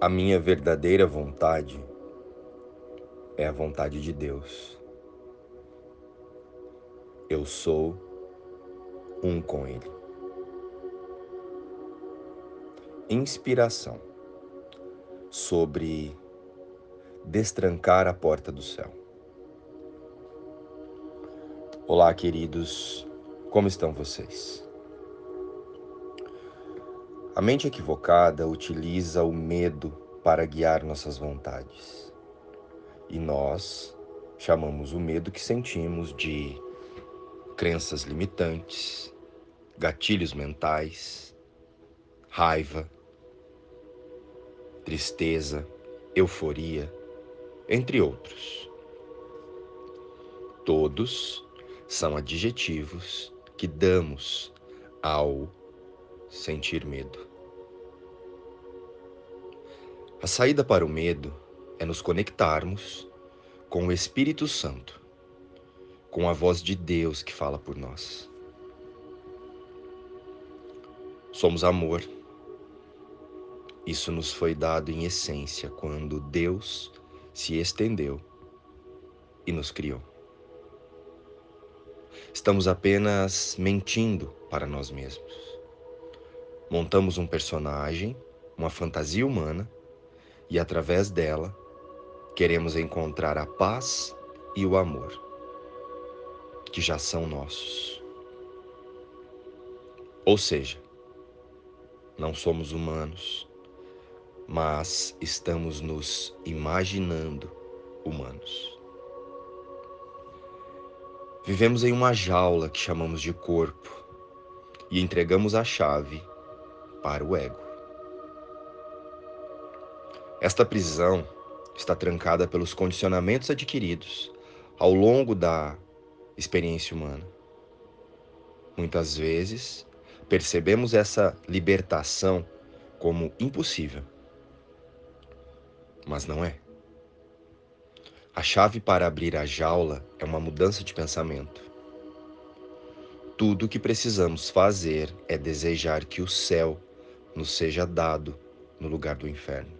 A minha verdadeira vontade é a vontade de Deus. Eu sou um com Ele. Inspiração sobre destrancar a porta do céu. Olá, queridos, como estão vocês? A mente equivocada utiliza o medo para guiar nossas vontades. E nós chamamos o medo que sentimos de crenças limitantes, gatilhos mentais, raiva, tristeza, euforia, entre outros. Todos são adjetivos que damos ao sentir medo. A saída para o medo é nos conectarmos com o Espírito Santo, com a voz de Deus que fala por nós. Somos amor. Isso nos foi dado em essência quando Deus se estendeu e nos criou. Estamos apenas mentindo para nós mesmos. Montamos um personagem, uma fantasia humana, e através dela queremos encontrar a paz e o amor, que já são nossos. Ou seja, não somos humanos, mas estamos nos imaginando humanos. Vivemos em uma jaula que chamamos de corpo e entregamos a chave para o ego. Esta prisão está trancada pelos condicionamentos adquiridos ao longo da experiência humana. Muitas vezes percebemos essa libertação como impossível, mas não é. A chave para abrir a jaula é uma mudança de pensamento. Tudo o que precisamos fazer é desejar que o céu nos seja dado no lugar do inferno.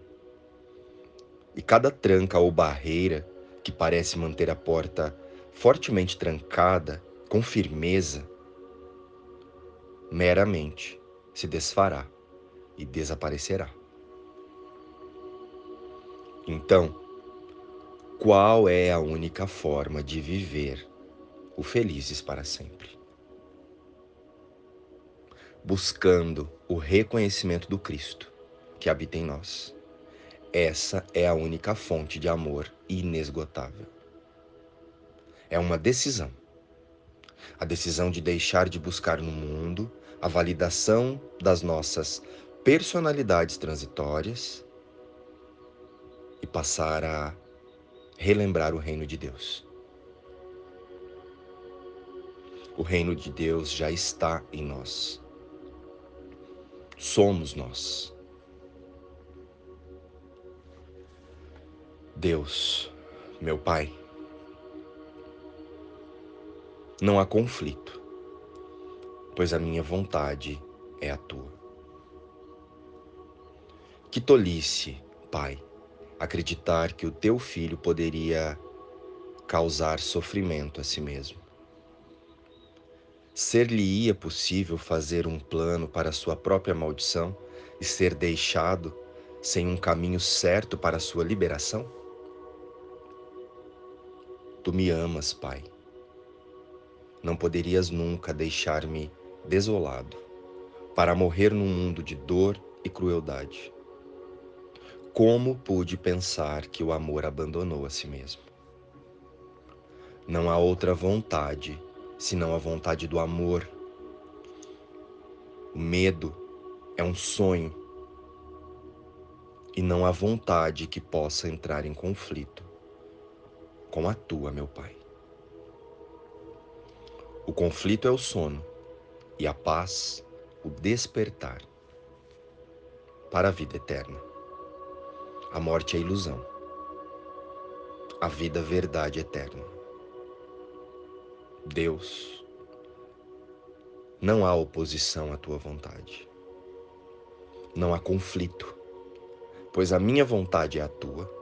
E cada tranca ou barreira que parece manter a porta fortemente trancada, com firmeza, meramente se desfará e desaparecerá. Então, qual é a única forma de viver o felizes para sempre? Buscando o reconhecimento do Cristo que habita em nós. Essa é a única fonte de amor inesgotável. É uma decisão. A decisão de deixar de buscar no mundo a validação das nossas personalidades transitórias e passar a relembrar o reino de Deus. O reino de Deus já está em nós. Somos nós. Deus, meu Pai, não há conflito, pois a minha vontade é a tua. Que tolice, Pai, acreditar que o teu filho poderia causar sofrimento a si mesmo. Ser-lhe-ia possível fazer um plano para sua própria maldição e ser deixado sem um caminho certo para sua liberação? Tu me amas, Pai. Não poderias nunca deixar-me desolado para morrer num mundo de dor e crueldade. Como pude pensar que o amor abandonou a si mesmo? Não há outra vontade senão a vontade do amor. O medo é um sonho e não há vontade que possa entrar em conflito com a tua, meu Pai. O conflito é o sono e a paz, o despertar para a vida eterna. A morte é ilusão. A vida, verdade eterna. Deus, não há oposição à tua vontade. Não há conflito. pois a minha vontade é a tua.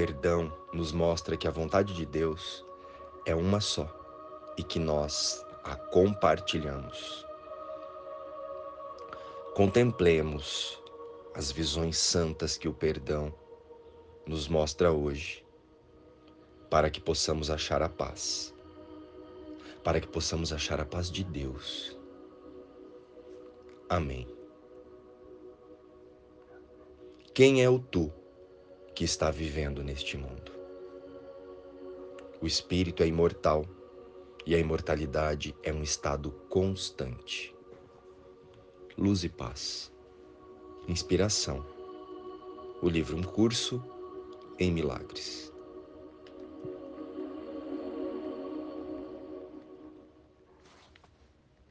Perdão nos mostra que a vontade de Deus é uma só e que nós a compartilhamos. Contemplemos as visões santas que o perdão nos mostra hoje, para que possamos achar a paz, para que possamos achar a paz de Deus. Amém. Quem é o tu que está vivendo neste mundo? O espírito é imortal e a imortalidade é um estado constante. Luz e paz. Inspiração. O livro Um Curso em Milagres.